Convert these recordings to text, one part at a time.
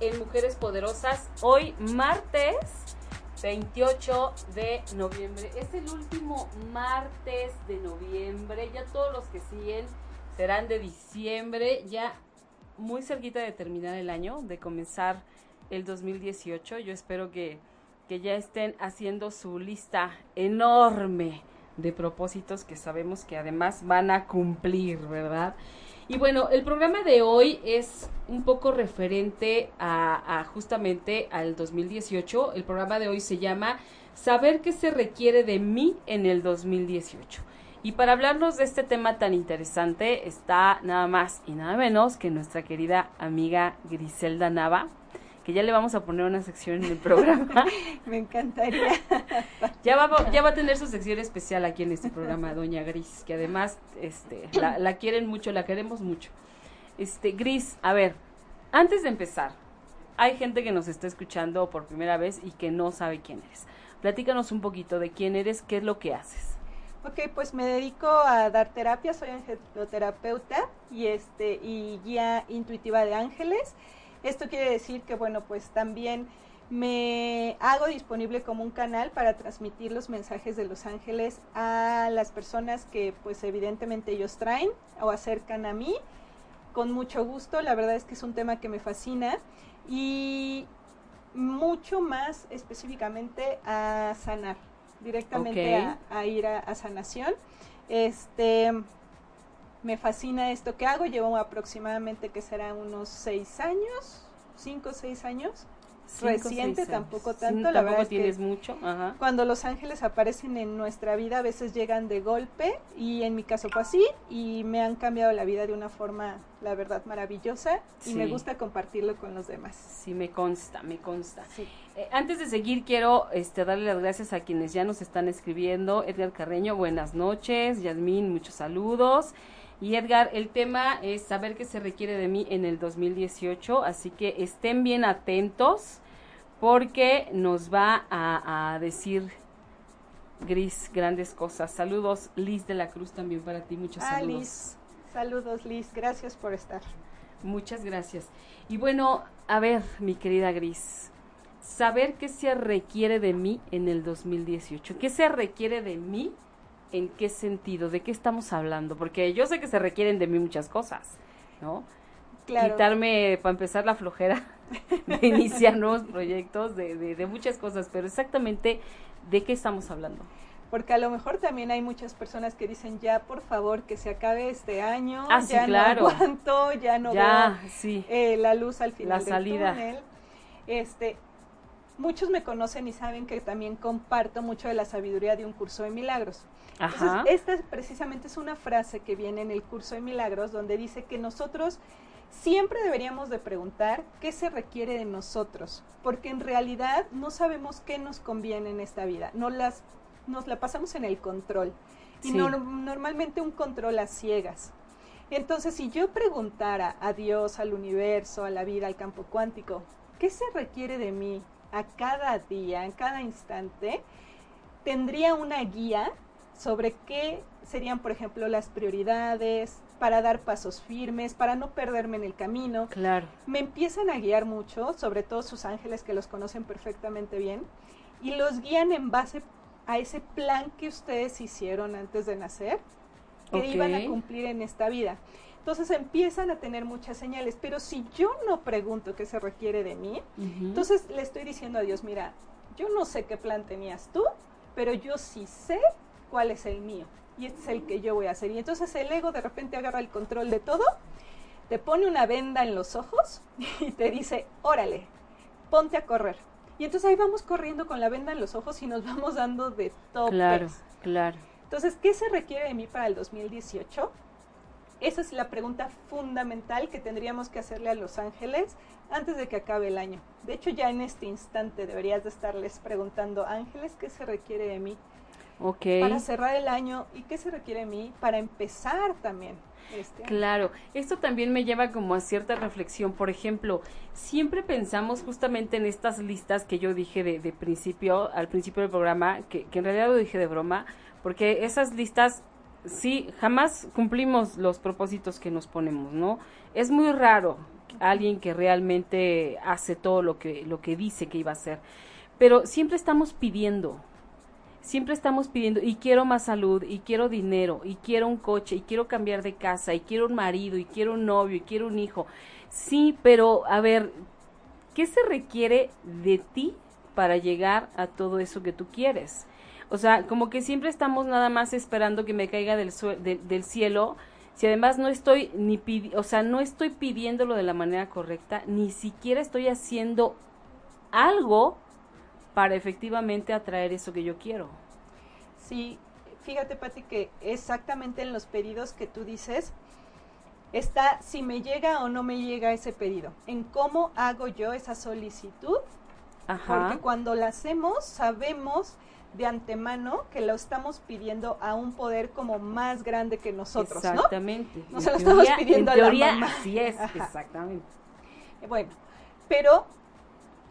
En Mujeres Poderosas. Hoy, martes 28 de noviembre. Es el último martes de noviembre. Ya todos los que siguen serán de diciembre. Ya muy cerquita de terminar el año, de comenzar el 2018. Yo espero que, que ya estén haciendo su lista enorme de propósitos que sabemos que además van a cumplir, ¿verdad? Y bueno, el programa de hoy es un poco referente a, justamente al 2018. El programa de hoy se llama Saber qué se requiere de mí en el 2018. Y para hablarnos de este tema tan interesante está nada más y nada menos que nuestra querida amiga Griselda Nava, que ya le vamos a poner una sección en el programa. Me encantaría. ya, va, ya va a tener su sección especial aquí en este programa, Doña Gris, que además este, la, la quieren mucho, la queremos mucho. Este, Gris, a ver, antes de empezar, hay gente que nos está escuchando por primera vez y que no sabe quién eres. Platícanos un poquito de quién eres, qué es lo que haces. Ok, pues me dedico a dar terapia, soy angeloterapeuta y este y guía intuitiva de ángeles. Esto quiere decir que, bueno, pues también me hago disponible como un canal para transmitir los mensajes de los ángeles a las personas que, pues evidentemente ellos traen o acercan a mí. Con mucho gusto, la verdad es que es un tema que me fascina y mucho más específicamente a sanar, directamente a, ir a, a sanación. Este, me fascina esto que hago, llevo aproximadamente que serán unos seis años, cinco o seis años. Reciente, tampoco tanto, la verdad tienes mucho. Cuando los ángeles aparecen en nuestra vida, a veces llegan de golpe, y en mi caso fue así, y me han cambiado la vida de una forma, la verdad, maravillosa, y me gusta compartirlo con los demás. Sí, me consta, me consta. Eh, antes de seguir, quiero este, darle las gracias a quienes ya nos están escribiendo. Edgar Carreño, buenas noches. Yasmín, muchos saludos. Y Edgar, el tema es saber qué se requiere de mí en el 2018, así que estén bien atentos porque nos va a, decir Gris grandes cosas. Saludos, Liz de la Cruz, también para ti, muchos ah, saludos. Liz. Saludos, Liz, gracias por estar. Muchas gracias. Y bueno, a ver, mi querida Gris, saber qué se requiere de mí en el 2018. ¿Qué se requiere de mí ¿En qué sentido? ¿De qué estamos hablando? Porque yo sé que se requieren de mí muchas cosas, ¿no? Claro. Quitarme, para empezar, la flojera de iniciar nuevos proyectos, de, de, muchas cosas, pero exactamente, ¿de qué estamos hablando? porque a lo mejor también hay muchas personas que dicen ya por favor que se acabe este año ah, ya claro. no aguanto ya no ya, veo sí. Eh, la luz al final la salida. túnel este muchos me conocen y saben que también comparto mucho de la sabiduría de un curso de milagros. Esta precisamente es una frase que viene en el curso de milagros donde dice que nosotros siempre deberíamos de preguntar qué se requiere de nosotros, porque en realidad no sabemos qué nos conviene en esta vida, no las, nos la pasamos en el control y normalmente un control a ciegas. Entonces, si yo preguntara a Dios, al universo, a la vida, al campo cuántico, ¿qué se requiere de mí a cada día, en cada instante? Tendría una guía sobre qué serían, por ejemplo, las prioridades para dar pasos firmes, para no perderme en el camino. Claro. Me empiezan a guiar mucho, sobre todo sus ángeles que los conocen perfectamente bien, y los guían en base a ese plan que ustedes hicieron antes de nacer, que iban a cumplir en esta vida. Entonces empiezan a tener muchas señales, pero si yo no pregunto qué se requiere de mí, entonces le estoy diciendo a Dios, mira, yo no sé qué plan tenías tú, pero yo sí sé cuál es el mío y este es el que yo voy a hacer. Y entonces el ego de repente agarra el control de todo, te pone una venda en los ojos y te dice, órale, ponte a correr. Y entonces ahí vamos corriendo con la venda en los ojos y nos vamos dando de topes. Claro, claro. Entonces, ¿qué se requiere de mí para el 2018? Esa es la pregunta fundamental que tendríamos que hacerle a Los Ángeles antes de que acabe el año. De hecho, ya en este instante deberías de estarles preguntando, Ángeles, ¿qué se requiere de mí? Okay. Para cerrar el año y qué se requiere de mí para empezar también. Este claro, esto también me lleva como a cierta reflexión. Por ejemplo, siempre pensamos justamente en estas listas que yo dije de, de principio, al principio del programa, que, que en realidad lo dije de broma, porque esas listas sí, jamás cumplimos los propósitos que nos ponemos, ¿no? Es muy raro alguien que realmente hace todo lo que, lo que dice que iba a hacer, pero siempre estamos pidiendo, siempre estamos pidiendo, y quiero más salud, y quiero dinero, y quiero un coche, y quiero cambiar de casa, y quiero un marido, y quiero un novio, y quiero un hijo. Sí, pero a ver, ¿qué se requiere de ti para llegar a todo eso que tú quieres? O sea, como que siempre estamos nada más esperando que me caiga del, del cielo. Si además no estoy ni o sea, no estoy pidiéndolo de la manera correcta, ni siquiera estoy haciendo algo para efectivamente atraer eso que yo quiero. Sí, fíjate Pati que exactamente en los pedidos que tú dices está si me llega o no me llega ese pedido, en cómo hago yo esa solicitud, Ajá. porque cuando la hacemos sabemos de antemano que lo estamos pidiendo a un poder como más grande que nosotros, exactamente. ¿no? se lo estamos pidiendo a la mamá. Así es, exactamente. Bueno, pero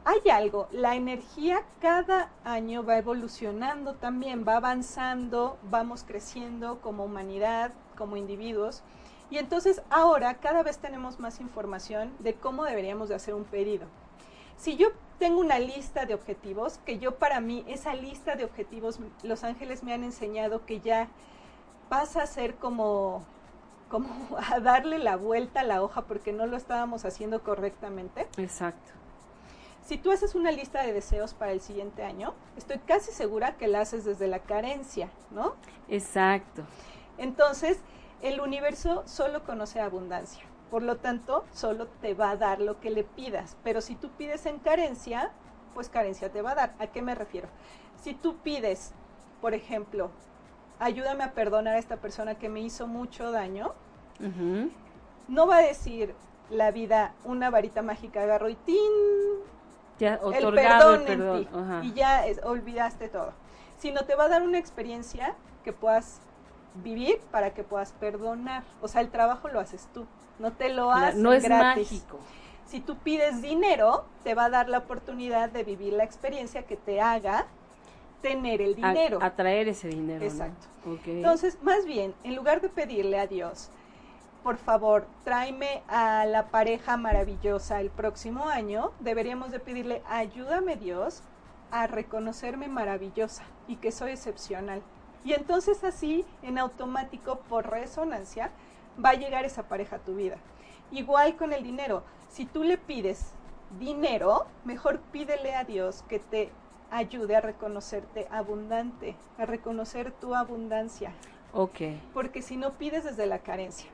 hay algo, la energía cada año va evolucionando también, va avanzando, vamos creciendo como humanidad, como individuos. Y entonces ahora cada vez tenemos más información de cómo deberíamos de hacer un pedido. Si yo tengo una lista de objetivos, que yo para mí, esa lista de objetivos, los ángeles me han enseñado que ya pasa a ser como, como a darle la vuelta a la hoja porque no lo estábamos haciendo correctamente. Exacto. Si tú haces una lista de deseos para el siguiente año, estoy casi segura que la haces desde la carencia, ¿no? Exacto. Entonces, el universo solo conoce abundancia. Por lo tanto, solo te va a dar lo que le pidas. Pero si tú pides en carencia, pues carencia te va a dar. ¿A qué me refiero? Si tú pides, por ejemplo, ayúdame a perdonar a esta persona que me hizo mucho daño, no va a decir la vida una varita mágica, agarro y tin, el perdón, en ti, y ya olvidaste todo. Sino te va a dar una experiencia que puedas vivir para que puedas perdonar. O sea, el trabajo lo haces tú. No te lo haces No es mágico. Si tú pides dinero, te va a dar la oportunidad de vivir la experiencia que te haga tener el dinero. atraer ese dinero. Exacto. Entonces, más bien, en lugar de pedirle a Dios, por favor, tráeme a la pareja maravillosa el próximo año, deberíamos de pedirle, ayúdame Dios a reconocerme maravillosa y que soy excepcional. Y entonces así, en automático, por resonancia, va a llegar esa pareja a tu vida. Igual con el dinero. Si tú le pides dinero, mejor pídele a Dios que te ayude a reconocerte abundante, a reconocer tu abundancia. Ok. Porque si no pides desde la carencia.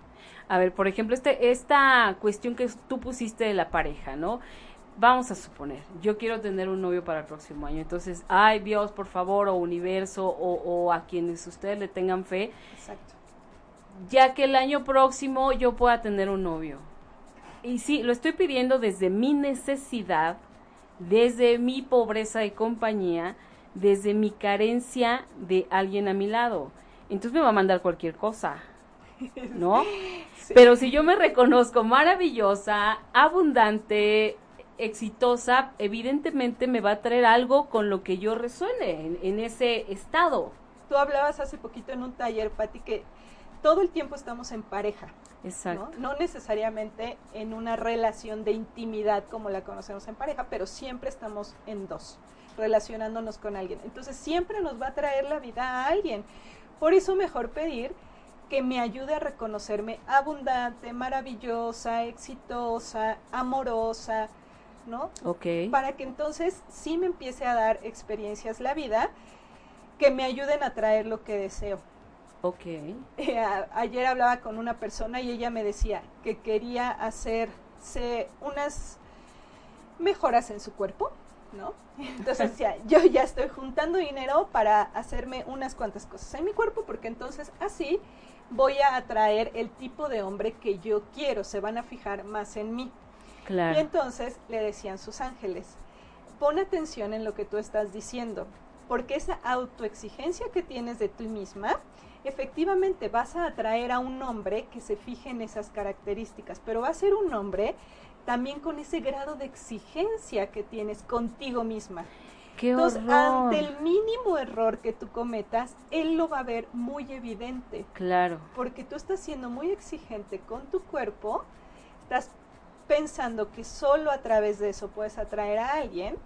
A ver, por ejemplo, este, esta cuestión que tú pusiste de la pareja, ¿no? Vamos a suponer, yo quiero tener un novio para el próximo año, entonces, ay Dios, por favor, o universo, o, o a quienes ustedes le tengan fe, Exacto ya que el año próximo yo pueda tener un novio. Y sí, lo estoy pidiendo desde mi necesidad, desde mi pobreza de compañía, desde mi carencia de alguien a mi lado. Entonces me va a mandar cualquier cosa, ¿no? Pero si yo me reconozco maravillosa, abundante, exitosa, evidentemente me va a traer algo con lo que yo resuene en, ese estado. Tú hablabas hace poquito en un taller, Pati, que todo el tiempo estamos en pareja. Exacto. ¿no? necesariamente en una relación de intimidad como la conocemos en pareja, pero siempre estamos en dos, relacionándonos con alguien. Entonces siempre nos va a traer la vida a alguien. Por eso mejor pedir que me ayude a reconocerme abundante, maravillosa, exitosa, amorosa, ¿no? Ok. Para que entonces sí me empiece a dar experiencias la vida que me ayuden a traer lo que deseo. Ok. Eh, ayer hablaba con una persona y ella me decía que quería hacerse unas mejoras en su cuerpo, ¿no? Entonces decía, yo ya estoy juntando dinero para hacerme unas cuantas cosas en mi cuerpo porque entonces así voy a atraer el tipo de hombre que yo quiero, se van a fijar más en mí. Claro. Y entonces le decían sus ángeles, pon atención en lo que tú estás diciendo, porque esa autoexigencia que tienes de ti misma, efectivamente vas a atraer a un hombre que se fije en esas características, pero va a ser un hombre también con ese grado de exigencia que tienes contigo misma. ¡Qué Entonces, horror! ante el mínimo error que tú cometas, él lo va a ver muy evidente, Claro. porque tú estás siendo muy exigente con tu cuerpo, estás pensando que solo a través de eso puedes atraer a alguien,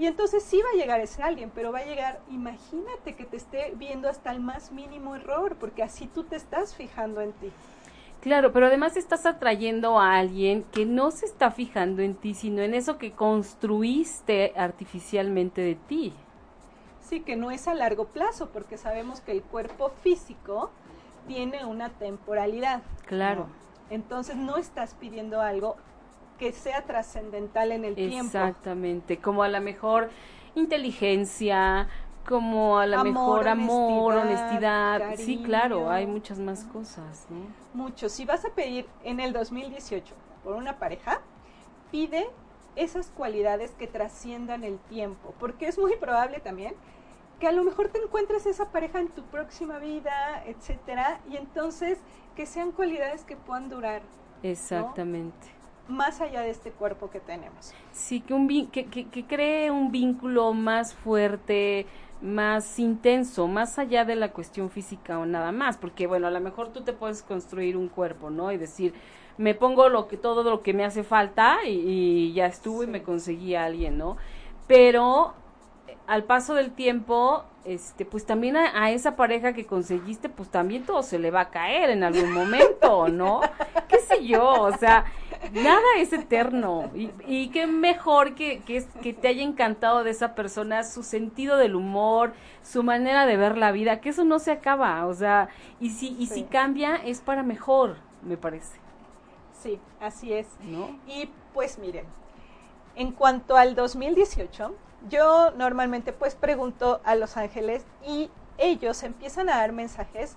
y entonces sí va a llegar ese alguien, pero va a llegar, imagínate que te esté viendo hasta el más mínimo error, porque así tú te estás fijando en ti. Claro, pero además estás atrayendo a alguien que no se está fijando en ti, sino en eso que construiste artificialmente de ti. Sí, que no es a largo plazo, porque sabemos que el cuerpo físico tiene una temporalidad. Claro. Entonces no estás pidiendo algo que sea trascendental en el tiempo. Exactamente, como a la mejor inteligencia, como a la Amor, mejor amor, honestidad, honestidad. Sí, claro, hay muchas más cosas, ¿no? Mucho. Si vas a pedir en el 2018 por una pareja, pide esas cualidades que trasciendan el tiempo, porque es muy probable también que a lo mejor te encuentres esa pareja en tu próxima vida, etcétera, y entonces que sean cualidades que puedan durar Exactamente. Más allá de este cuerpo que tenemos. Sí, que, un, que, que, que cree un vínculo más fuerte, más intenso, más allá de la cuestión física o nada más, porque bueno, a lo mejor tú te puedes construir un cuerpo, ¿no? Y decir, me pongo lo que todo lo que me hace falta y, y ya estuvo y me conseguí a alguien, ¿no? Pero al paso del tiempo, este, pues también a, a esa pareja que conseguiste, pues también todo se le va a caer en algún momento, ¿no? ¿Qué sé yo? O sea, nada es eterno. Y, y qué mejor que, que, te haya encantado de esa persona, su sentido del humor, su manera de ver la vida, que eso no se acaba. O sea, y si, y si cambia, es para mejor, me parece, Sí, así es. ¿no? Y pues miren, en cuanto al 2018, yo normalmente pues pregunto a los ángeles y ellos empiezan a dar mensajes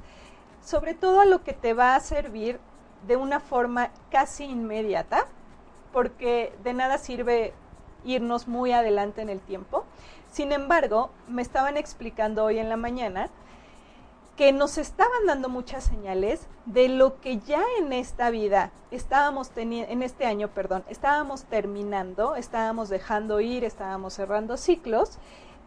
sobre todo a lo que te va a servir de una forma casi inmediata, porque de nada sirve irnos muy adelante en el tiempo. Sin embargo, me estaban explicando hoy en la mañana que nos estaban dando muchas señales de lo que ya en esta vida estábamos teniendo, en este año, perdón, estábamos terminando, estábamos dejando ir, estábamos cerrando ciclos.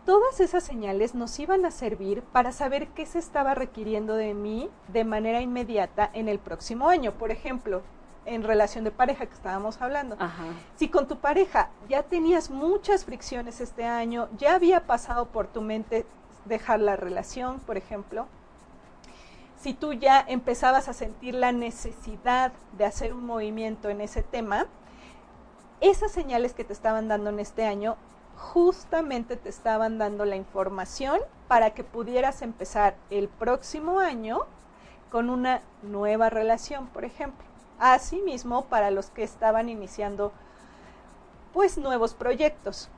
Todas esas señales nos iban a servir para saber qué se estaba requiriendo de mí de manera inmediata en el próximo año. Por ejemplo, en relación de pareja que estábamos hablando. Ajá. Si con tu pareja ya tenías muchas fricciones este año, ya había pasado por tu mente dejar la relación, por ejemplo, si tú ya empezabas a sentir la necesidad de hacer un movimiento en ese tema, esas señales que te estaban dando en este año justamente te estaban dando la información para que pudieras empezar el próximo año con una nueva relación, por ejemplo. Asimismo, para los que estaban iniciando pues nuevos proyectos.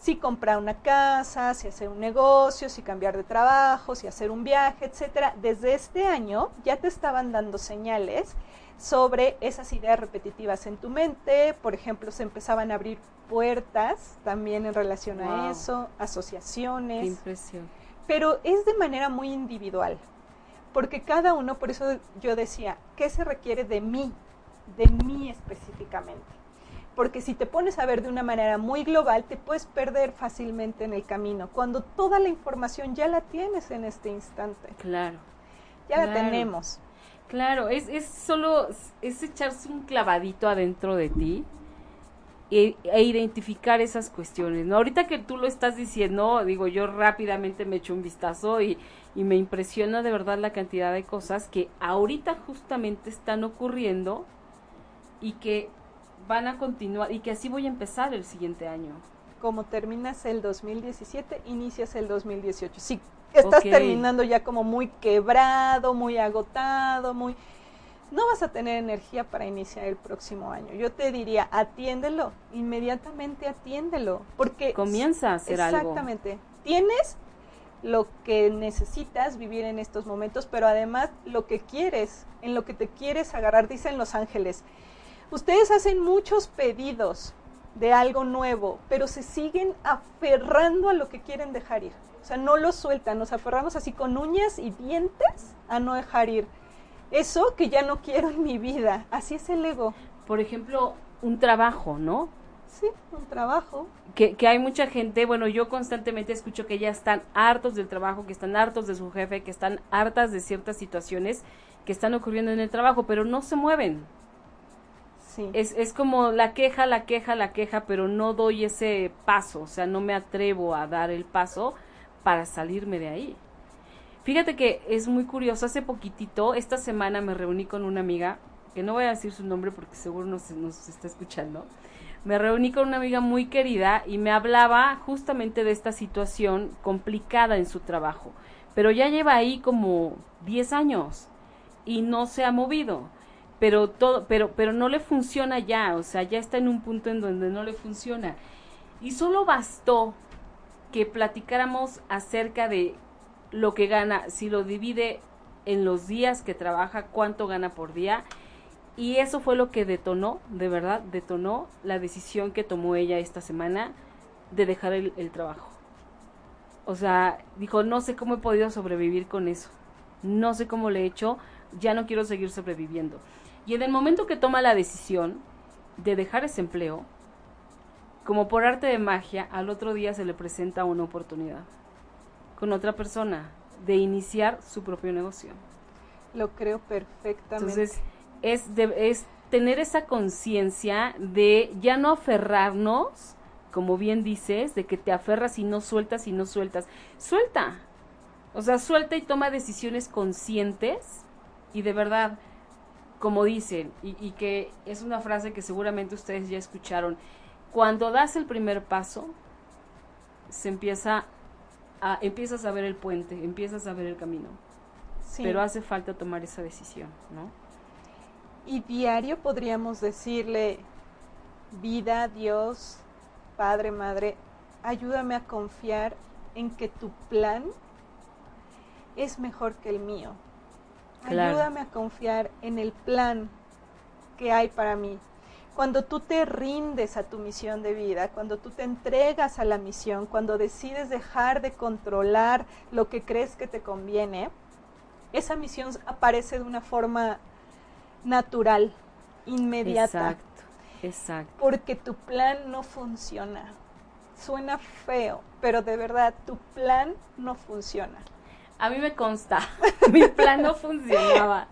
Si comprar una casa, si hacer un negocio, si cambiar de trabajo, si hacer un viaje, etcétera. Desde este año ya te estaban dando señales sobre esas ideas repetitivas en tu mente, por ejemplo, se empezaban a abrir puertas también en relación Wow. a eso, Qué asociaciones, impresión. pero es de manera muy individual, porque cada uno, por eso yo decía, ¿qué se requiere de mí? De mí específicamente. Porque si te pones a ver de una manera muy global, te puedes perder fácilmente en el camino, cuando toda la información ya la tienes en este instante, Claro. ya la tenemos. Claro, es, es solo, es echarse un clavadito adentro de ti e, e identificar esas cuestiones, ¿no? Ahorita que tú lo estás diciendo, digo, yo rápidamente me echo un vistazo y, y me impresiona de verdad la cantidad de cosas que ahorita justamente están ocurriendo y que van a continuar y que así voy a empezar el siguiente año. Como terminas el 2017, inicias el 2018. Si estás terminando ya como muy quebrado, muy agotado, muy no vas a tener energía para iniciar el próximo año. Yo te diría, atiéndelo, inmediatamente atiéndelo, porque comienza a hacer algo. Exactamente. Tienes lo que necesitas vivir en estos momentos, pero además lo que quieres, en lo que te quieres agarrar, dicen los ángeles. Ustedes hacen muchos pedidos de algo nuevo, pero se siguen aferrando a lo que quieren dejar ir. O sea, no lo sueltan, nos aferramos así con uñas y dientes a no dejar ir. Eso que ya no quiero en mi vida, así es el ego. Por ejemplo, un trabajo, ¿no? Sí, un trabajo. Que, que hay mucha gente, bueno, yo constantemente escucho que ya están hartos del trabajo, que están hartos de su jefe, que están hartas de ciertas situaciones que están ocurriendo en el trabajo, pero no se mueven. Sí. Es, es como la queja, la queja, la queja, pero no doy ese paso, o sea, no me atrevo a dar el paso para salirme de ahí. Fíjate que es muy curioso, hace poquitito, esta semana me reuní con una amiga, que no voy a decir su nombre porque seguro nos, nos está escuchando, me reuní con una amiga muy querida y me hablaba justamente de esta situación complicada en su trabajo, pero ya lleva ahí como 10 años y no se ha movido. Pero todo, pero, pero no le funciona ya, o sea, ya está en un punto en donde no le funciona. Y solo bastó que platicáramos acerca de lo que gana, si lo divide en los días que trabaja, cuánto gana por día. Y eso fue lo que detonó, de verdad, detonó la decisión que tomó ella esta semana de dejar el, trabajo. O sea, dijo, no sé cómo he podido sobrevivir con eso. No sé cómo le he hecho, ya no quiero seguir sobreviviendo. Y en el momento que toma la decisión de dejar ese empleo, como por arte de magia, al otro día se le presenta una oportunidad con otra persona de iniciar su propio negocio. Lo creo perfectamente. Entonces, es, es tener esa conciencia de ya no aferrarnos, como bien dices, de que te aferras y no sueltas y no sueltas. Suelta. O sea, suelta y toma decisiones conscientes y de verdad, como dicen, y, y que es una frase que seguramente ustedes ya escucharon, cuando das el primer paso, se empieza a, empiezas a ver el puente, empiezas a ver el camino. Pero hace falta tomar esa decisión, ¿no? Y diario podríamos decirle, vida, Dios, Padre, Madre, ayúdame a confiar en que tu plan es mejor que el mío. Ayúdame a confiar en el plan que hay para mí. Cuando tú te rindes a tu misión de vida, cuando tú te entregas a la misión, cuando decides dejar de controlar lo que crees que te conviene, esa misión aparece de una forma natural, inmediata. Exacto, exacto. Porque tu plan no funciona. Suena feo, pero de verdad tu plan no funciona. A mí me consta, mi plan no funcionaba.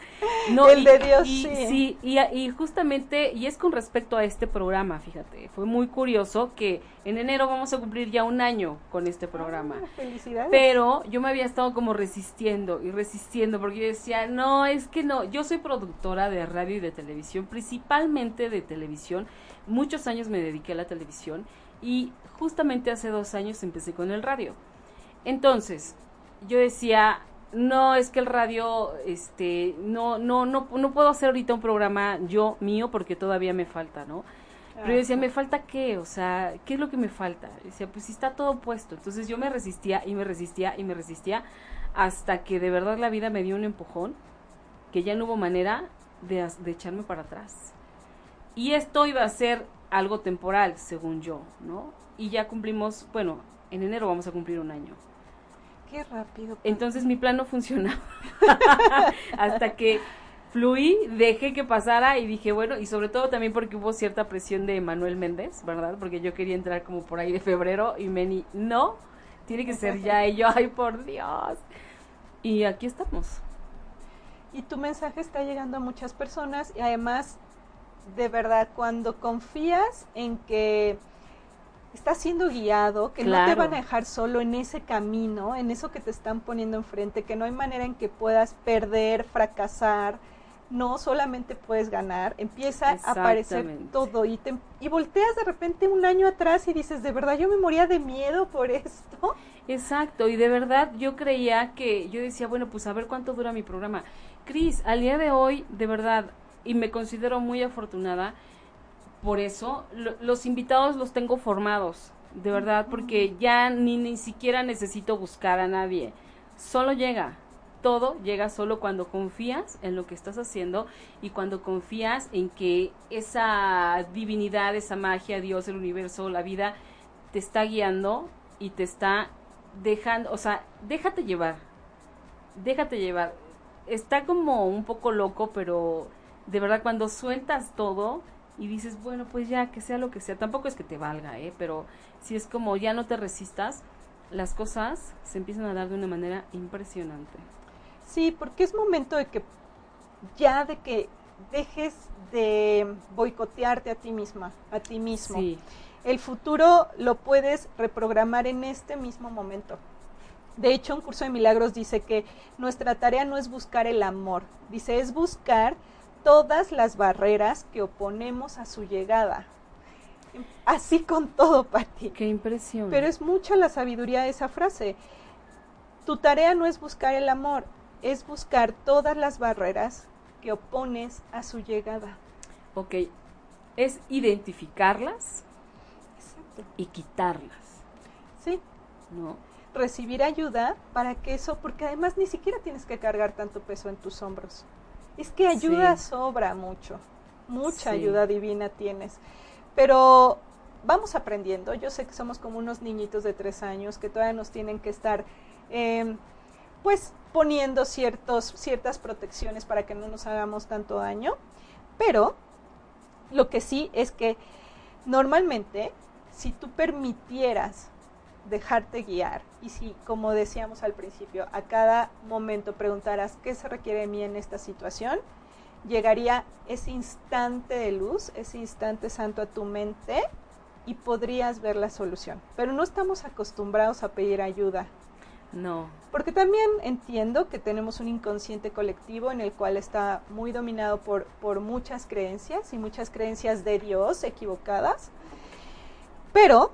No, el de Dios y, sí. y, justamente, y es con respecto a este programa, fíjate, fue muy curioso que en enero vamos a cumplir ya un año con este programa. Ah, felicidades. Pero yo me había estado como resistiendo y resistiendo porque yo decía, no, es que no, yo soy productora de radio y de televisión, principalmente de televisión. Muchos años me dediqué a la televisión y justamente hace dos años empecé con el radio. Entonces, yo decía, no, es que el radio, este, no, no, no, no puedo hacer ahorita un programa yo mío porque todavía me falta, ¿no? Pero yo decía, ¿me falta qué? O sea, ¿qué es lo que me falta? decía, pues si está todo puesto. Entonces yo me resistía y me resistía y me resistía hasta que de verdad la vida me dio un empujón que ya no hubo manera de, de echarme para atrás. Y esto iba a ser algo temporal, según yo, ¿no? Y ya cumplimos, bueno, en enero vamos a cumplir un año. Qué rápido. Entonces mi plan no funcionaba. Hasta que fluí, dejé que pasara y dije, bueno, y sobre todo también porque hubo cierta presión de Manuel Méndez, ¿verdad? Porque yo quería entrar como por ahí de febrero y Meni, no, tiene que ser ya. Y yo, ay, por Dios. Y aquí estamos. Y tu mensaje está llegando a muchas personas y además, de verdad, cuando confías en que estás siendo guiado, que no te van a dejar solo en ese camino, en eso que te están poniendo enfrente, que no hay manera en que puedas perder, fracasar, no solamente puedes ganar, empieza a aparecer todo y, te, y volteas de repente un año atrás y dices, de verdad yo me moría de miedo por esto. Exacto, y de verdad yo creía que, yo decía, bueno, pues a ver cuánto dura mi programa. Cris, al día de hoy, de verdad, y me considero muy afortunada, por eso los invitados los tengo formados, de verdad, porque ya ni, ni siquiera necesito buscar a nadie, solo llega, todo llega solo cuando confías en lo que estás haciendo y cuando confías en que esa divinidad, esa magia, Dios, el universo, la vida, te está guiando y te está dejando, o sea, déjate llevar, déjate llevar. Está como un poco loco, pero de verdad cuando sueltas todo y dices, bueno, pues ya, que sea lo que sea, tampoco es que te valga, ¿eh? Pero si es como ya no te resistas, las cosas se empiezan a dar de una manera impresionante. Sí, porque es momento de que ya de que dejes de boicotearte a ti misma, a ti mismo. El futuro lo puedes reprogramar en este mismo momento. De hecho, un curso de milagros dice que nuestra tarea no es buscar el amor, dice es buscar todas las barreras que oponemos a su llegada. Así con todo, Pati. Qué impresión. Pero es mucha la sabiduría de esa frase. Tu tarea no es buscar el amor, es buscar todas las barreras que opones a su llegada. Ok, es identificarlas y quitarlas. Sí. ¿No? Recibir ayuda para que eso, porque además ni siquiera tienes que cargar tanto peso en tus hombros. Es que ayuda sobra mucho, mucha ayuda divina tienes. Pero vamos aprendiendo. Yo sé que somos como unos niñitos de tres años que todavía nos tienen que estar eh, pues poniendo ciertos, ciertas protecciones para que no nos hagamos tanto daño, pero lo que sí es que normalmente si tú permitieras dejarte guiar y si, como decíamos al principio, a cada momento preguntaras qué se requiere de mí en esta situación, llegaría ese instante de luz, ese instante santo a tu mente y podrías ver la solución. Pero no estamos acostumbrados a pedir ayuda no. Porque también entiendo que tenemos un inconsciente colectivo en el cual está muy dominado por, por muchas creencias y muchas creencias de Dios equivocadas. Pero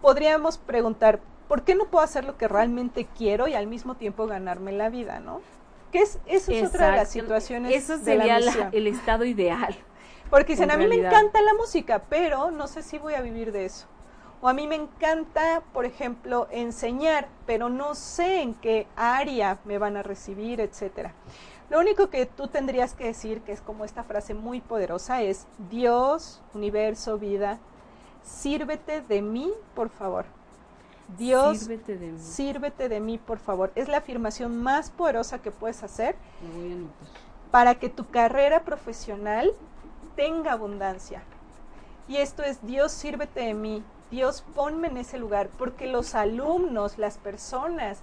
podríamos preguntar, ¿por qué no puedo hacer lo que realmente quiero y al mismo tiempo ganarme la vida, no? Que es, eso es otra de las situaciones. Eso sería el estado ideal. Porque dicen, a mí me encanta la música, pero no sé si voy a vivir de eso. O a mí me encanta, por ejemplo, enseñar, pero no sé en qué área me van a recibir, etcétera. Lo único que tú tendrías que decir, que es como esta frase muy poderosa, es Dios, universo, vida, sírvete de mí, por favor. Dios, sírvete de mí, sírvete de mí por favor. Es la afirmación más poderosa que puedes hacer para que tu carrera profesional tenga abundancia. Y esto es Dios, sírvete de mí, Dios, ponme en ese lugar, porque los alumnos, las personas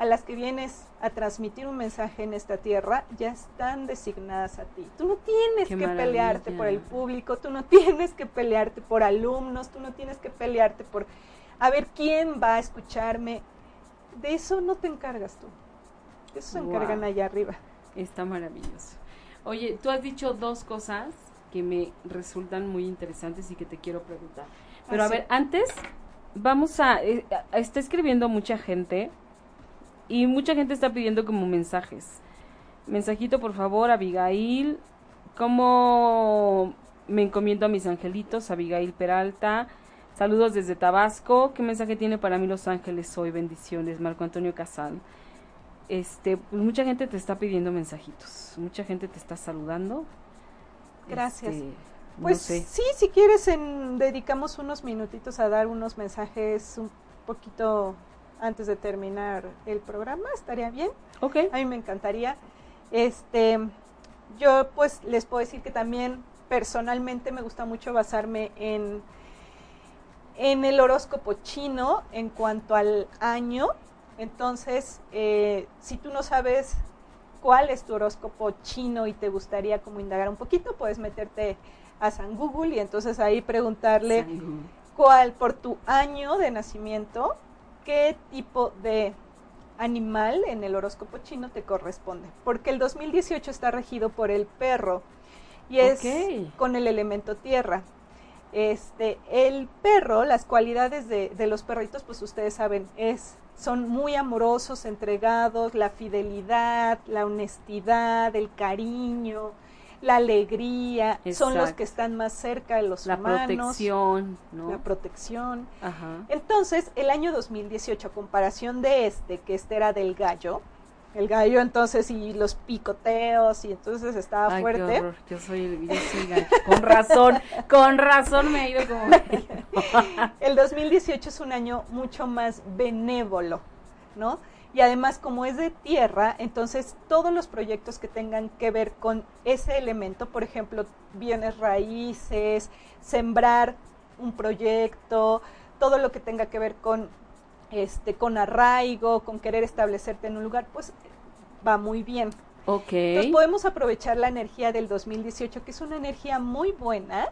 a las que vienes a transmitir un mensaje en esta tierra ya están designadas a ti. Tú no tienes que pelearte por el público, tú no tienes que pelearte por alumnos, tú no tienes que pelearte por a ver quién va a escucharme. De eso no te encargas tú. De eso se encargan allá arriba. Está maravilloso. Oye, tú has dicho dos cosas que me resultan muy interesantes y que te quiero preguntar. Pero a ver, antes vamos a... Eh, está escribiendo mucha gente y mucha gente está pidiendo como mensajes. Mensajito, por favor, Abigail. ¿Cómo me encomiendo a mis angelitos? Abigail Peralta. Saludos desde Tabasco. ¿Qué mensaje tiene para mí Los Ángeles hoy? Bendiciones. Marco Antonio Casal. Este, pues mucha gente te está pidiendo mensajitos. Mucha gente te está saludando. Gracias. Este, pues sí, si quieres, en, dedicamos unos minutitos a dar unos mensajes un poquito antes de terminar el programa, estaría bien. Ok. A mí me encantaría. Este, yo pues les puedo decir que también personalmente me gusta mucho basarme en, en el horóscopo chino en cuanto al año. Entonces, eh, si tú no sabes cuál es tu horóscopo chino y te gustaría como indagar un poquito, puedes meterte a San Google y entonces ahí preguntarle cuál por tu año de nacimiento, qué tipo de animal en el horóscopo chino te corresponde, porque el 2018 está regido por el perro y es con el elemento tierra. Este, el perro, las cualidades de, de, los perritos, pues ustedes saben, es, son muy amorosos, entregados, la fidelidad, la honestidad, el cariño, la alegría, son los que están más cerca de los la humanos. Protección, ¿no? La protección. Entonces, el año 2018, a comparación de este, que este era del gallo, el gallo entonces y los picoteos y entonces estaba Ay, fuerte. Qué horror. Yo soy el yo soy gallo. Con razón, con razón me ha ido como El 2018 es un año mucho más benévolo, ¿no? Y además como es de tierra, entonces todos los proyectos que tengan que ver con ese elemento, por ejemplo, bienes raíces, sembrar un proyecto, todo lo que tenga que ver con este, con arraigo, con querer establecerte en un lugar, pues va muy bien. Ok. Entonces podemos aprovechar la energía del 2018, que es una energía muy buena,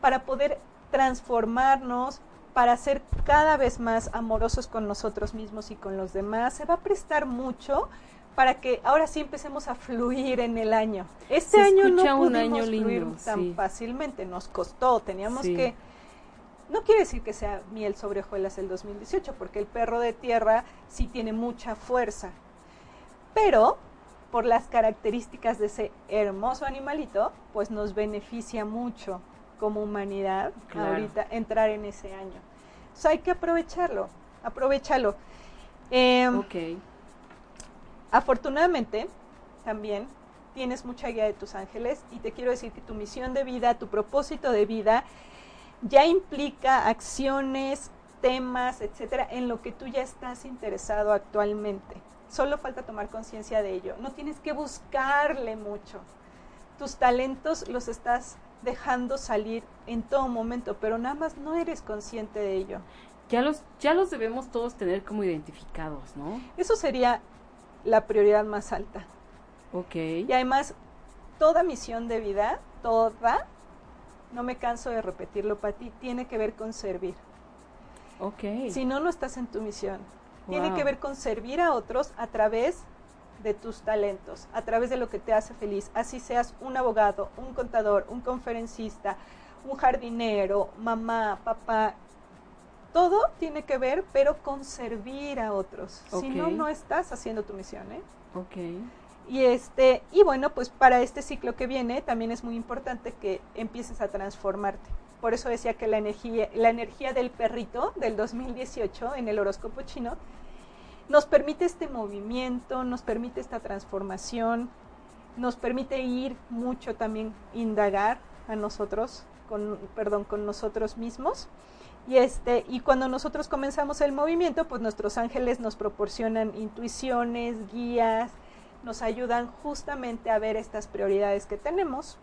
para poder transformarnos, para ser cada vez más amorosos con nosotros mismos y con los demás. Se va a prestar mucho para que ahora sí empecemos a fluir en el año. Este año no pudimos un año fluir tan fácilmente, nos costó, teníamos que no quiere decir que sea miel sobre hojuelas el 2018, porque el perro de tierra sí tiene mucha fuerza. Pero por las características de ese hermoso animalito, pues nos beneficia mucho como humanidad ahorita entrar en ese año. Hay que aprovecharlo, aprovechalo. Eh, ok. Afortunadamente, también tienes mucha guía de tus ángeles y te quiero decir que tu misión de vida, tu propósito de vida, ya implica acciones, temas, etcétera, en lo que tú ya estás interesado actualmente. Solo falta tomar conciencia de ello. No tienes que buscarle mucho. Tus talentos los estás dejando salir en todo momento, pero nada más no eres consciente de ello. Ya los, ya los debemos todos tener como identificados, ¿no? Eso sería la prioridad más alta. Ok. Y además, toda misión de vida, toda, no me canso de repetirlo para ti, tiene que ver con servir. Ok. Si no, no estás en tu misión. Tiene que ver con servir a otros a través de tus talentos, a través de lo que te hace feliz. Así seas un abogado, un contador, un conferencista, un jardinero, mamá, papá. Todo tiene que ver, pero con servir a otros. Si no, no estás haciendo tu misión, ¿eh? Ok. Y este, y bueno, pues para este ciclo que viene también es muy importante que empieces a transformarte. Por eso decía que la energía, la energía del perrito del 2018 en el horóscopo chino nos permite este movimiento, nos permite esta transformación, nos permite ir mucho también indagar a nosotros, con, perdón, con nosotros mismos. Y este, y cuando nosotros comenzamos el movimiento, pues nuestros ángeles nos proporcionan intuiciones, guías, nos ayudan justamente a ver estas prioridades que tenemos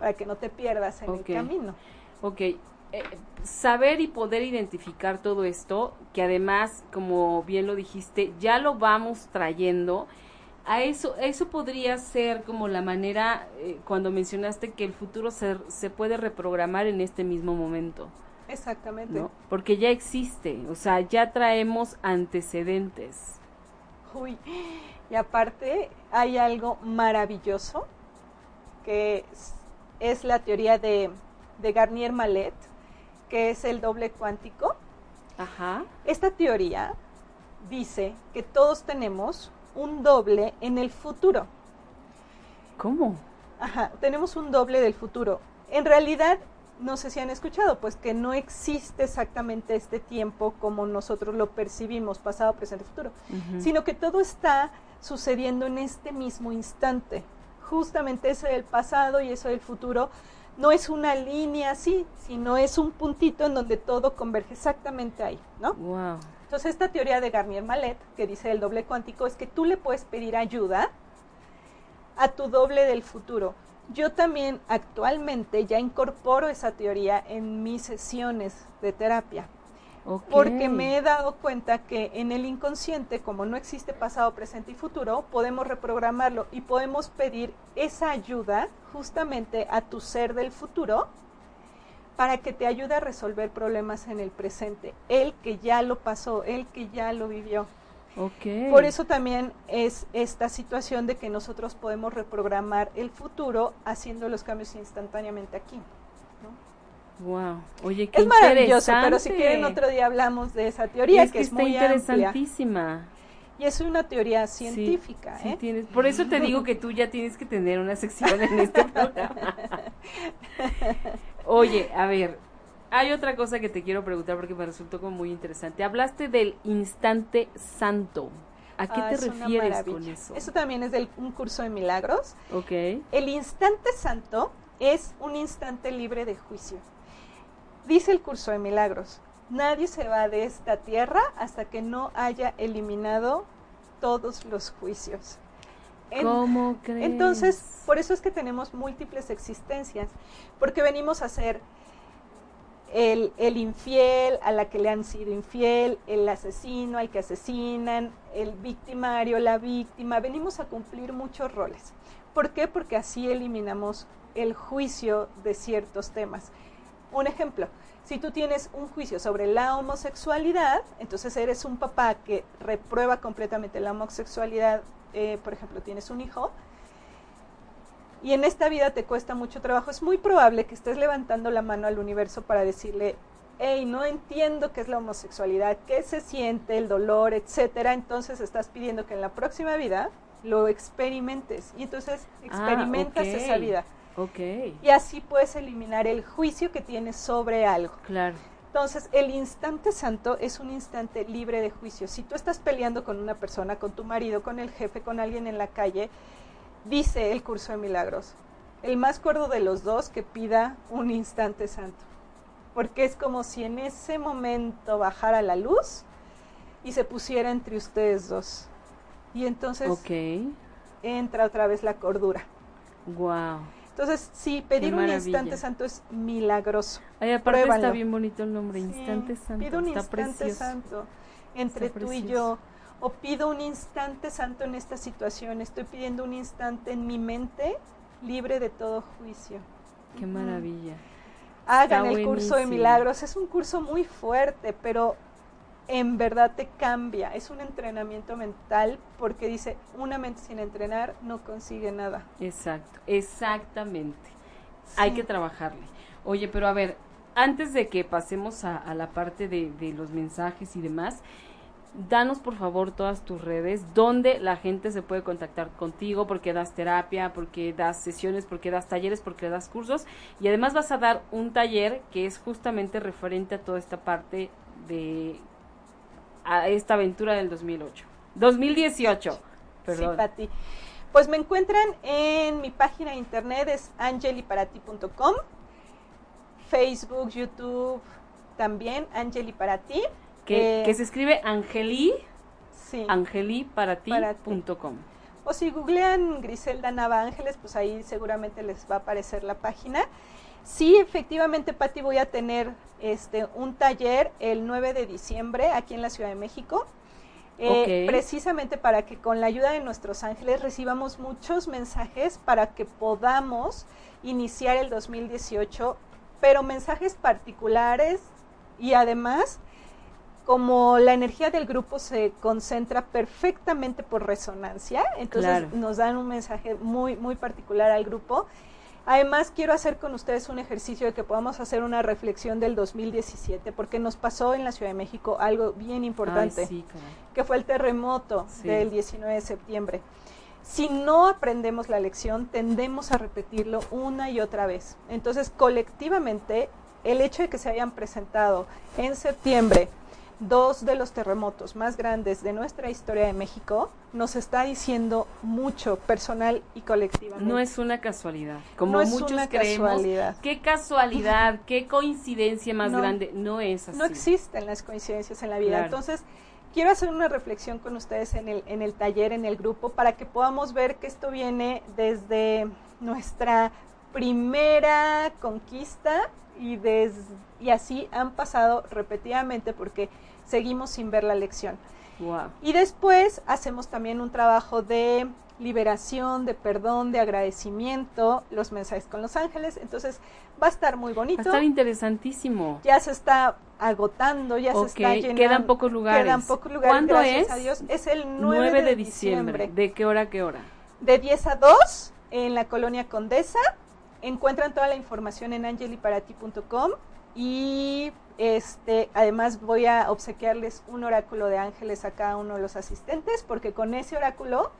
para que no te pierdas en el camino. Ok, eh, saber y poder identificar todo esto, que además, como bien lo dijiste, ya lo vamos trayendo. A eso, eso podría ser como la manera, eh, cuando mencionaste que el futuro se, se puede reprogramar en este mismo momento. Exactamente. Porque ya existe, o sea, ya traemos antecedentes. Uy, y aparte hay algo maravilloso que es, la teoría de, de Garnier Mallet, que es el doble cuántico. Ajá. Esta teoría dice que todos tenemos un doble en el futuro. ¿Cómo? Ajá, tenemos un doble del futuro. En realidad, no sé si han escuchado, pues que no existe exactamente este tiempo como nosotros lo percibimos, pasado, presente, futuro, sino que todo está sucediendo en este mismo instante. Justamente eso del pasado y eso del futuro no es una línea así, sino es un puntito en donde todo converge exactamente ahí, ¿no? Wow. Entonces esta teoría de Garnier Mallet, que dice el doble cuántico, es que tú le puedes pedir ayuda a tu doble del futuro. Yo también actualmente ya incorporo esa teoría en mis sesiones de terapia. Porque me he dado cuenta que en el inconsciente, como no existe pasado, presente y futuro, podemos reprogramarlo y podemos pedir esa ayuda justamente a tu ser del futuro para que te ayude a resolver problemas en el presente. Él que ya lo pasó, él que ya lo vivió. Okay. Por eso también es esta situación de que nosotros podemos reprogramar el futuro haciendo los cambios instantáneamente aquí. Wow, oye, qué es maravilloso, pero si quieren otro día hablamos de esa teoría que, es muy interesantísima. Y es una teoría científica. Sí, ¿eh? tienes, por eso te digo que tú ya tienes que tener una sección en este programa. Oye, a ver, hay otra cosa que te quiero preguntar porque me resultó como muy interesante. Hablaste del instante santo. ¿A qué ah, te refieres con eso? Eso también es de un curso de milagros. Ok. El instante santo es un instante libre de juicio. Dice el curso de milagros, nadie se va de esta tierra hasta que no haya eliminado todos los juicios. ¿Cómo crees? Entonces, por eso es que tenemos múltiples existencias, porque venimos a ser el, el, infiel, a la que le han sido infiel, el asesino, al que asesinan, el victimario, la víctima. Venimos a cumplir muchos roles. ¿Por qué? Porque así eliminamos el juicio de ciertos temas. Un ejemplo, si tú tienes un juicio sobre la homosexualidad, entonces eres un papá que reprueba completamente la homosexualidad, eh, por ejemplo, tienes un hijo, y en esta vida te cuesta mucho trabajo, es muy probable que estés levantando la mano al universo para decirle, hey, no entiendo qué es la homosexualidad, qué se siente, el dolor, etcétera, entonces estás pidiendo que en la próxima vida lo experimentes y entonces ah, experimentas esa vida. Okay. Y así puedes eliminar el juicio que tienes sobre algo. Claro. Entonces, el instante santo es un instante libre de juicio. Si tú estás peleando con una persona, con tu marido, con el jefe, con alguien en la calle, dice el curso de milagros, el más cuerdo de los dos que pida un instante santo. Porque es como si en ese momento bajara la luz y se pusiera entre ustedes dos. Y entonces entra otra vez la cordura. Wow. Entonces, sí, pedir un instante santo es milagroso. Ay, aparte está bien bonito el nombre, instante santo. Pido un instante santo entre tú y yo. O pido un instante santo en esta situación. Estoy pidiendo un instante en mi mente libre de todo juicio. Qué maravilla. Hagan el curso de milagros. Es un curso muy fuerte, pero en verdad te cambia. Es un entrenamiento mental porque dice, una mente sin entrenar no consigue nada. Exacto, exactamente. Hay que trabajarle. Oye, pero a ver, antes de que pasemos a, la parte de, de, los mensajes y demás, danos por favor todas tus redes, donde la gente se puede contactar contigo, porque das terapia, porque das sesiones, porque das talleres, porque das cursos, y además vas a dar un taller que es justamente referente a toda esta parte de a esta aventura del 2008. 2018. Perdón. Sí, Pati. Pues me encuentran en mi página de internet, es angeliparati.com, Facebook, YouTube, también angeliparati. Que, eh, que se escribe Angeli, sí, angeliparati.com. O si googlean Griselda Nava Ángeles, pues ahí seguramente les va a aparecer la página. Sí, efectivamente, Pati, voy a tener este un taller el 9 de diciembre aquí en la Ciudad de México. Eh, precisamente para que con la ayuda de nuestros ángeles recibamos muchos mensajes para que podamos iniciar el 2018, pero mensajes particulares y además como la energía del grupo se concentra perfectamente por resonancia, entonces nos dan un mensaje muy muy particular al grupo Además, quiero hacer con ustedes un ejercicio de que podamos hacer una reflexión del 2017, porque nos pasó en la Ciudad de México algo bien importante, que fue el terremoto del 19 de septiembre. Si no aprendemos la lección, tendemos a repetirlo una y otra vez. Entonces, colectivamente, el hecho de que se hayan presentado en septiembre dos de los terremotos más grandes de nuestra historia de México, nos está diciendo mucho personal y colectivamente. No es una casualidad, como muchos creemos. Casualidad. Qué casualidad, qué coincidencia más grande. No es así. No existen las coincidencias en la vida. Entonces, quiero hacer una reflexión con ustedes en el, en el taller, en el grupo, para que podamos ver que esto viene desde nuestra primera conquista y, des, y así han pasado repetidamente porque seguimos sin ver la lección. Y después hacemos también un trabajo de liberación, de perdón, de agradecimiento, los mensajes con los ángeles. Entonces va a estar muy bonito. Va a estar interesantísimo. Ya se está agotando, ya se está llenando. Quedan pocos lugares. Quedan pocos lugares. ¿Cuándo es? A Dios. Es el 9, de, diciembre. ¿De qué hora a qué hora? De 10 a 2 en la colonia Condesa. Encuentran toda la información en angeliparati.com y este además voy a obsequiarles un oráculo de ángeles a cada uno de los asistentes porque con ese oráculo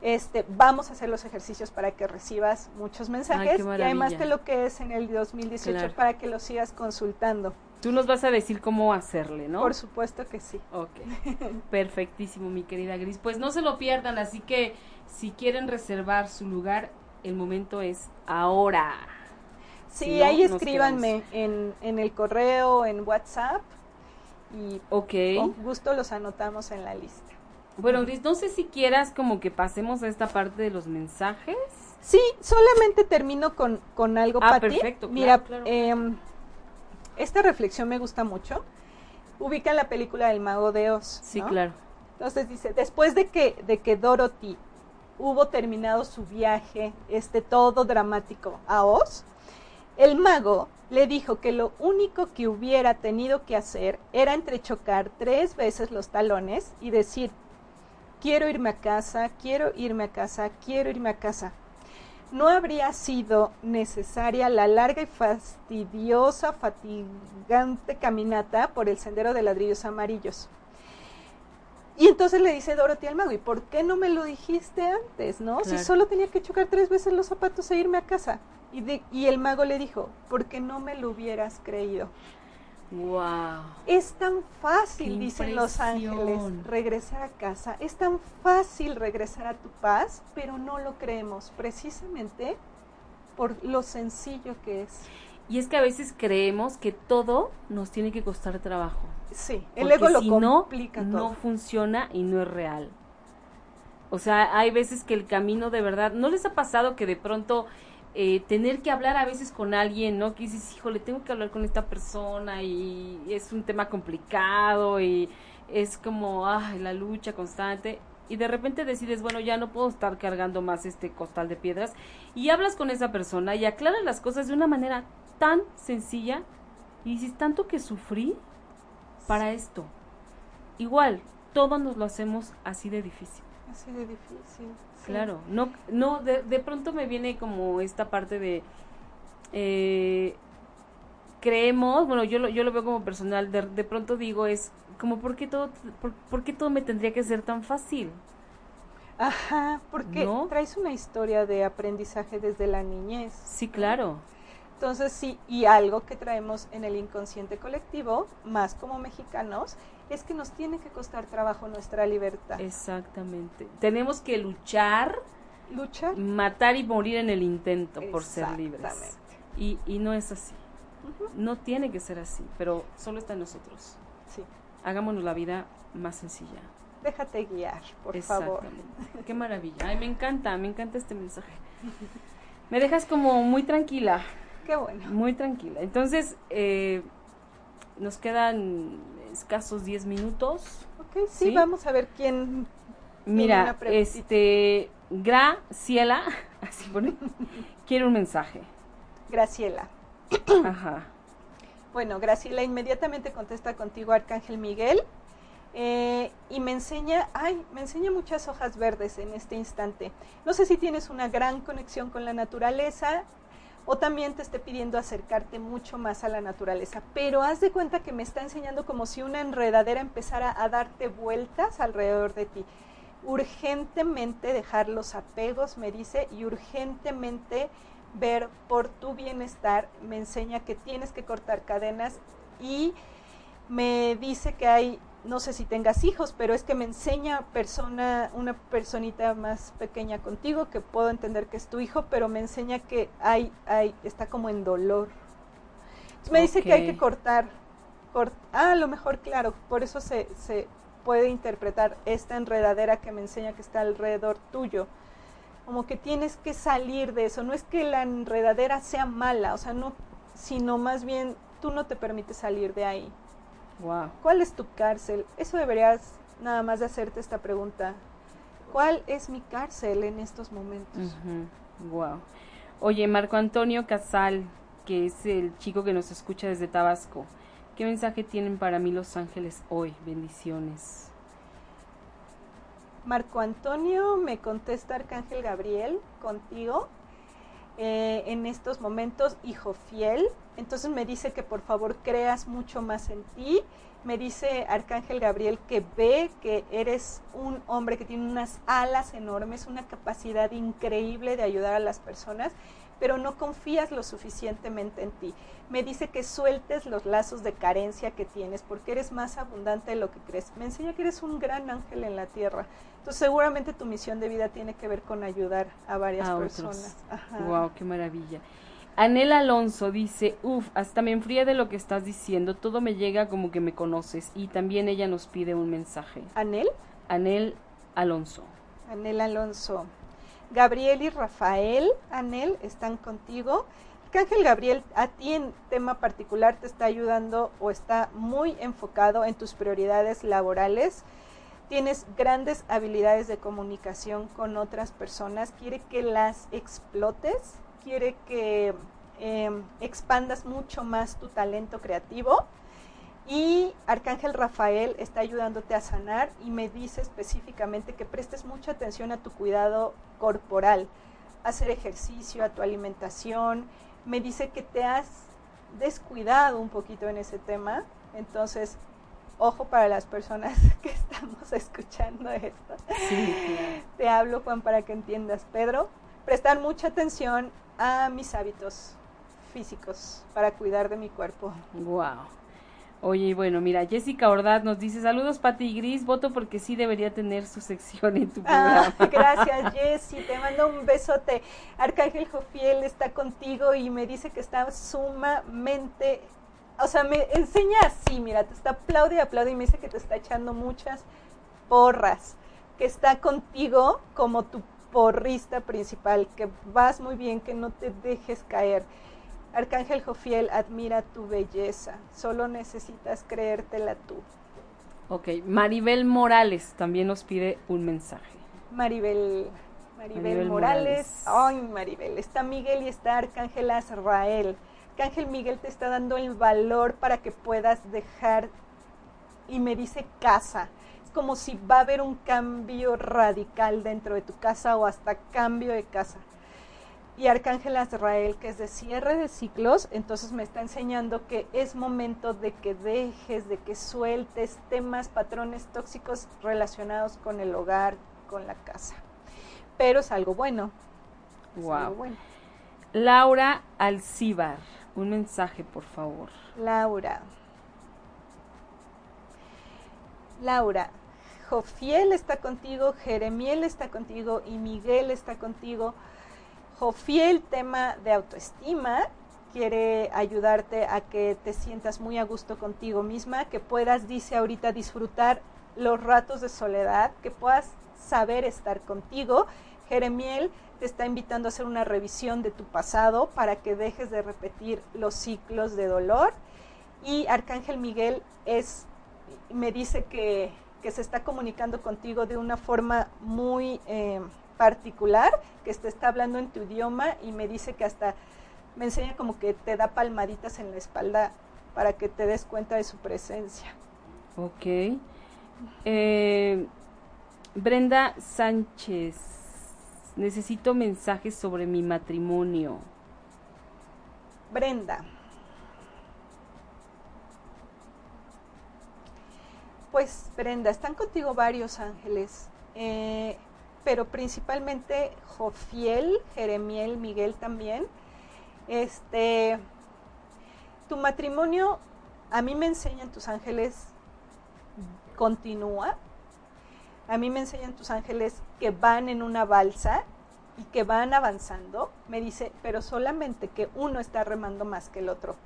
este, vamos a hacer los ejercicios para que recibas muchos mensajes y además te lo que es en el 2018 para que lo sigas consultando. Tú nos vas a decir cómo hacerle, ¿no? Por supuesto que sí. Ok, perfectísimo, mi querida Gris. Pues no se lo pierdan, así que si quieren reservar su lugar, el momento es ahora. Sí, ahí escríbanme en, en el correo, en WhatsApp y okay. con gusto los anotamos en la lista. Bueno, Gris, no sé si quieras como que pasemos a esta parte de los mensajes. Sí, solamente termino con, con algo, ah, perfecto. Mira, em, esta reflexión me gusta mucho. Ubica la película del Mago de Oz. Sí, claro. Entonces dice, después de que, de que Dorothy hubo terminado su viaje, este todo dramático a Oz, el mago le dijo que lo único que hubiera tenido que hacer era entrechocar tres veces los talones y decir, quiero irme a casa, quiero irme a casa, quiero irme a casa. No habría sido necesaria la larga y fastidiosa, fatigante caminata por el sendero de ladrillos amarillos. Y entonces le dice Dorothy al mago, ¿y por qué no me lo dijiste antes, no? Si solo tenía que chocar tres veces los zapatos e irme a casa. Y, y el mago le dijo, porque no me lo hubieras creído. Wow. Es tan fácil, dicen los ángeles, regresar a casa. Es tan fácil regresar a tu paz, pero no lo creemos, precisamente por lo sencillo que es. Y es que a veces creemos que todo nos tiene que costar trabajo. Sí, el ego lo complica no, No funciona y no es real. O sea, hay veces que el camino de verdad, ¿no les ha pasado que de pronto eh, tener que hablar a veces con alguien, ¿no? Que dices, híjole, tengo que hablar con esta persona y es un tema complicado y es como, ay, la lucha constante. Y de repente decides, bueno, ya no puedo estar cargando más este costal de piedras. Y hablas con esa persona y aclaras las cosas de una manera tan sencilla. Y dices, tanto que sufrí para esto. Igual, todos nos lo hacemos así de difícil. Así de difícil. Claro, no, no, de, de, pronto me viene como esta parte de eh, creemos, bueno, yo lo, yo lo veo como personal, de, de pronto digo es como ¿por qué todo, por, qué todo me tendría que ser tan fácil? Ajá, porque traes una historia de aprendizaje desde la niñez. Sí, claro. Entonces sí, y algo que traemos en el inconsciente colectivo, más como mexicanos, es que nos tiene que costar trabajo nuestra libertad. Exactamente. Tenemos que luchar, luchar, matar y morir en el intento por ser libres. Y, y no es así. No tiene que ser así, pero solo está en nosotros. Sí. Hagámonos la vida más sencilla. Déjate guiar, por favor. Qué maravilla. Ay, me encanta, me encanta este mensaje. Me dejas como muy tranquila. Qué bueno. Muy tranquila. Entonces, eh, nos quedan escasos 10 minutos. Ok, sí, vamos a ver quién. Mira, este. Graciela, así pone, quiere un mensaje. Graciela. Ajá. Bueno, Graciela inmediatamente contesta contigo Arcángel Miguel eh, y me enseña, ay, me enseña muchas hojas verdes en este instante. No sé si tienes una gran conexión con la naturaleza, o también te esté pidiendo acercarte mucho más a la naturaleza. Pero haz de cuenta que me está enseñando como si una enredadera empezara a darte vueltas alrededor de ti. Urgentemente dejar los apegos, me dice, y urgentemente ver por tu bienestar. Me enseña que tienes que cortar cadenas y me dice que hay no sé si tengas hijos, pero es que me enseña persona, una personita más pequeña contigo, que puedo entender que es tu hijo, pero me enseña que hay, hay, está como en dolor. me dice que hay que cortar, ah, a lo mejor, claro, por eso se, se puede interpretar esta enredadera que me enseña que está alrededor tuyo. Como que tienes que salir de eso. No es que la enredadera sea mala, o sea, no, sino más bien tú no te permites salir de ahí. ¿Cuál es tu cárcel? Eso deberías nada más de hacerte esta pregunta. ¿Cuál es mi cárcel en estos momentos? Wow. Oye, Marco Antonio Casal, que es el chico que nos escucha desde Tabasco, ¿Qué mensaje tienen para mí los ángeles hoy? Bendiciones. Marco Antonio me contesta Arcángel Gabriel contigo eh, en estos momentos, hijo fiel. Entonces me dice que por favor creas mucho más en ti. Me dice Arcángel Gabriel que ve que eres un hombre que tiene unas alas enormes, una capacidad increíble de ayudar a las personas pero no confías lo suficientemente en ti. Me dice que sueltes los lazos de carencia que tienes porque eres más abundante de lo que crees. Me enseña que eres un gran ángel en la tierra. Entonces seguramente tu misión de vida tiene que ver con ayudar a varias personas. Wow, qué maravilla. Anel Alonso dice, uff, hasta me enfría de lo que estás diciendo, todo me llega como que me conoces y también ella nos pide un mensaje. ¿Anel? Anel Alonso. Anel Alonso. Gabriel y Rafael, Anel, están contigo. Ángel Gabriel, a ti en tema particular te está ayudando o está muy enfocado en tus prioridades laborales. Tienes grandes habilidades de comunicación con otras personas. Quiere que las explotes. Quiere que em, expandas mucho más tu talento creativo y Arcángel Rafael está ayudándote a sanar y me dice específicamente que prestes mucha atención a tu cuidado corporal, hacer ejercicio, a tu alimentación. Me dice que te has descuidado un poquito en ese tema. Entonces, ojo para las personas que estamos escuchando esto. Te hablo, Juan, para que entiendas. Pedro, prestar mucha atención a mis hábitos físicos para cuidar de mi cuerpo. Wow. Oye, bueno, mira, Jessica Ordaz nos dice, saludos Pati Gris, voto porque sí debería tener su sección en tu ah, programa. gracias Jessy, te mando un besote. Arcángel Jofiel está contigo y me dice que está sumamente, o sea, me enseña así, mira, te está aplaude y aplaude y me dice que te está echando muchas porras, que está contigo como tu porrista principal, que vas muy bien, que no te dejes caer Arcángel Jofiel admira tu belleza, solo necesitas creértela tú. Ok, Maribel Morales también nos pide un mensaje. Maribel, Maribel, Morales. Ay, Maribel, está Miguel y está Arcángel Azrael. Arcángel Miguel te está dando el valor para que puedas dejar, y me dice casa. Es como si va a haber un cambio radical dentro de tu casa o hasta cambio de casa y Arcángel Azrael, que es de cierre de ciclos, entonces me está enseñando que es momento de que dejes, de que sueltes temas, patrones tóxicos relacionados con el hogar, con la casa. Pero es algo bueno. wow. Laura Alcíbar, un mensaje, por favor. Laura. Laura, Jofiel está contigo, Jeremiel está contigo y Miguel está contigo Jofiel, tema de autoestima, quiere ayudarte a que te sientas muy a gusto contigo misma, que puedas, dice ahorita, disfrutar los ratos de soledad, que puedas saber estar contigo. Jeremiel te está invitando a hacer una revisión de tu pasado para que dejes de repetir los ciclos de dolor. Y Arcángel Miguel es, me dice que, que se está comunicando contigo de una forma muy... Eh, particular que te está hablando en tu idioma y me dice que hasta me enseña como que te da palmaditas en la espalda para que te des cuenta de su presencia. Ok. Eh, Brenda Sánchez, necesito mensajes sobre mi matrimonio. Brenda. Pues Brenda, están contigo varios ángeles. Eh, pero principalmente Jofiel, Jeremiel, Miguel también. Este, tu matrimonio, a mí me enseñan tus ángeles, continúa. A mí me enseñan tus ángeles que van en una balsa y que van avanzando. Me dice, pero solamente que uno está remando más que el otro.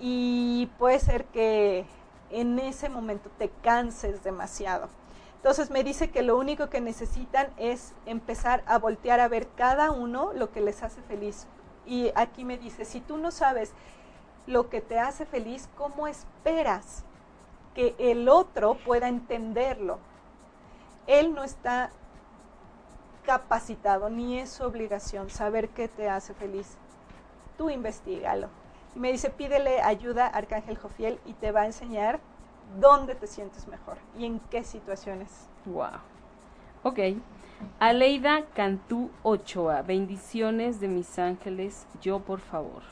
Y puede ser que en ese momento te canses demasiado entonces me dice que lo único que necesitan es empezar a voltear a ver cada uno lo que les hace feliz. Y aquí me dice, si tú no sabes lo que te hace feliz, ¿cómo esperas que el otro pueda entenderlo? Él no está capacitado, ni es su obligación saber qué te hace feliz. Tú investigalo. Y me dice, pídele ayuda a Arcángel Jofiel y te va a enseñar dónde te sientes mejor y en qué situaciones. Wow. Ok. Aleida Cantú Ochoa, bendiciones de mis ángeles, yo por favor.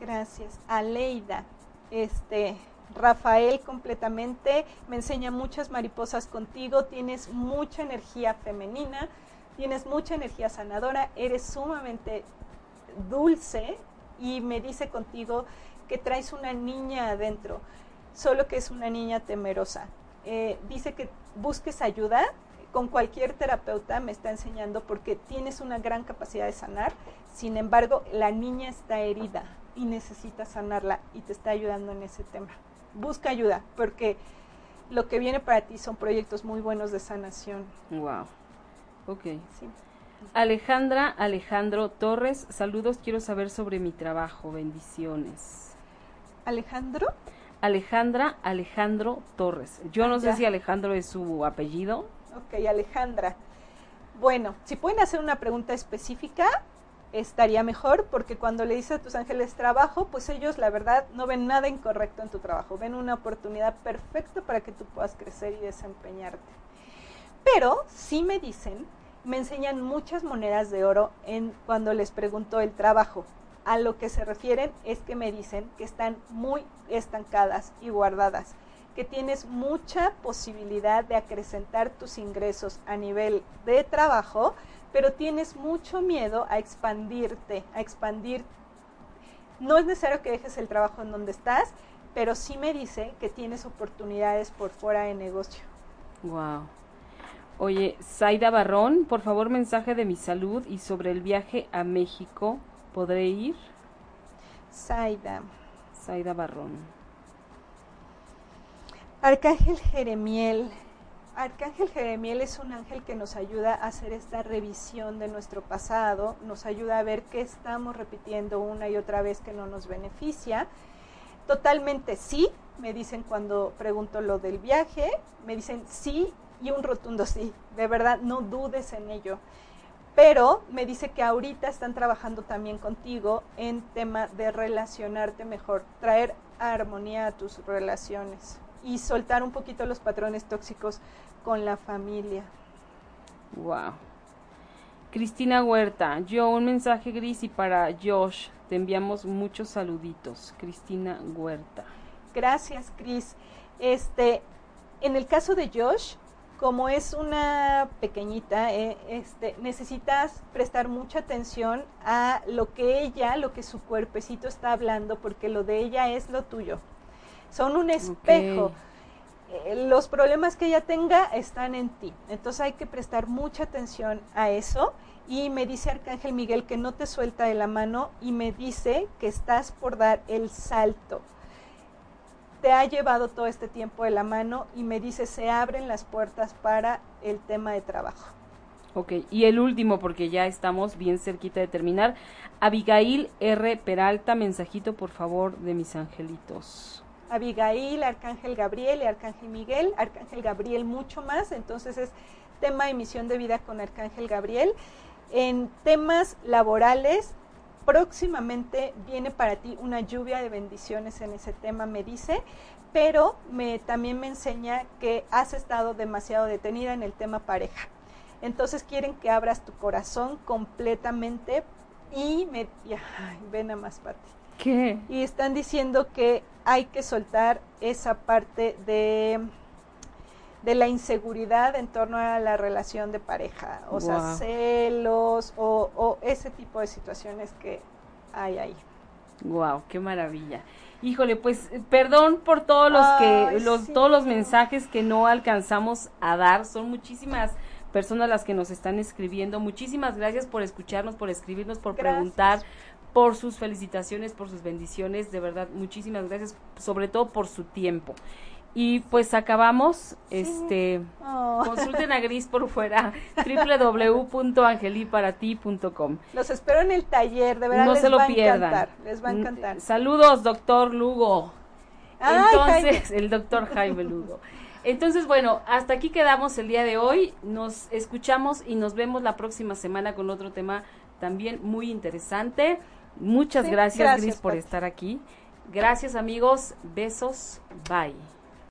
Gracias. Aleida, este, Rafael completamente, me enseña muchas mariposas contigo, tienes mucha energía femenina, tienes mucha energía sanadora, eres sumamente dulce y me dice contigo que traes una niña adentro, solo que es una niña temerosa. Eh, dice que busques ayuda con cualquier terapeuta, me está enseñando, porque tienes una gran capacidad de sanar, sin embargo, la niña está herida y necesita sanarla y te está ayudando en ese tema. Busca ayuda, porque lo que viene para ti son proyectos muy buenos de sanación. Wow. Ok. Sí. Alejandra Alejandro Torres, saludos, quiero saber sobre mi trabajo, bendiciones. Alejandro. Alejandra Alejandro Torres. Yo no sé si Alejandro es su apellido. Ok, Alejandra. Bueno, si pueden hacer una pregunta específica, estaría mejor porque cuando le dices a tus ángeles trabajo, pues ellos la verdad no ven nada incorrecto en tu trabajo, ven una oportunidad perfecta para que tú puedas crecer y desempeñarte. Pero sí me dicen, me enseñan muchas monedas de oro en cuando les pregunto el trabajo a lo que se refieren es que me dicen que están muy estancadas y guardadas, que tienes mucha posibilidad de acrecentar tus ingresos a nivel de trabajo, pero tienes mucho miedo a expandirte, a expandir. No es necesario que dejes el trabajo en donde estás, pero sí me dice que tienes oportunidades por fuera de negocio. Wow. Oye, Zaida Barrón, por favor mensaje de mi salud y sobre el viaje a México ¿Podré ir? Zaida. Zaida Barrón. Arcángel Jeremiel. Arcángel Jeremiel es un ángel que nos ayuda a hacer esta revisión de nuestro pasado, nos ayuda a ver qué estamos repitiendo una y otra vez que no nos beneficia. Totalmente sí, me dicen cuando pregunto lo del viaje, me dicen sí y un rotundo sí. De verdad, no dudes en ello pero me dice que ahorita están trabajando también contigo en tema de relacionarte mejor, traer armonía a tus relaciones y soltar un poquito los patrones tóxicos con la familia. Wow. Cristina Huerta, yo un mensaje gris y para Josh te enviamos muchos saluditos. Cristina Huerta. Gracias, Cris. Este, en el caso de Josh, como es una pequeñita, eh, este, necesitas prestar mucha atención a lo que ella, lo que su cuerpecito está hablando, porque lo de ella es lo tuyo. Son un espejo. Eh, los problemas que ella tenga están en ti. Entonces hay que prestar mucha atención a eso. Y me dice Arcángel Miguel que no te suelta de la mano y me dice que estás por dar el salto te ha llevado todo este tiempo de la mano y me dice, se abren las puertas para el tema de trabajo. Ok, y el último, porque ya estamos bien cerquita de terminar. Abigail R. Peralta, mensajito por favor de mis angelitos. Abigail, Arcángel Gabriel y Arcángel Miguel. Arcángel Gabriel mucho más, entonces es tema de misión de vida con Arcángel Gabriel. En temas laborales, próximamente viene para ti una lluvia de bendiciones en ese tema, me dice, pero me, también me enseña que has estado demasiado detenida en el tema pareja. Entonces quieren que abras tu corazón completamente y me... ven a más, Pati. ¿Qué? Y están diciendo que hay que soltar esa parte de de la inseguridad en torno a la relación de pareja, o sea, celos o, ese tipo de situaciones que hay ahí. Wow, qué maravilla. Híjole, pues perdón por todos los que los todos los mensajes que no alcanzamos a dar, son muchísimas personas las que nos están escribiendo. Muchísimas gracias por escucharnos, por escribirnos, por preguntar, por sus felicitaciones, por sus bendiciones, de verdad, muchísimas gracias, sobre todo por su tiempo. Y pues acabamos, este, oh. consulten a Gris por fuera, www.angeliparati.com. Los espero en el taller, de verdad. No se lo pierdan. les va a encantar. Saludos, doctor Lugo. Entonces, el doctor Jaime Lugo. Entonces, bueno, hasta aquí quedamos el día de hoy. Nos escuchamos y nos vemos la próxima semana con otro tema también muy interesante. Muchas gracias, Gris, por estar aquí. Gracias amigos, besos, bye.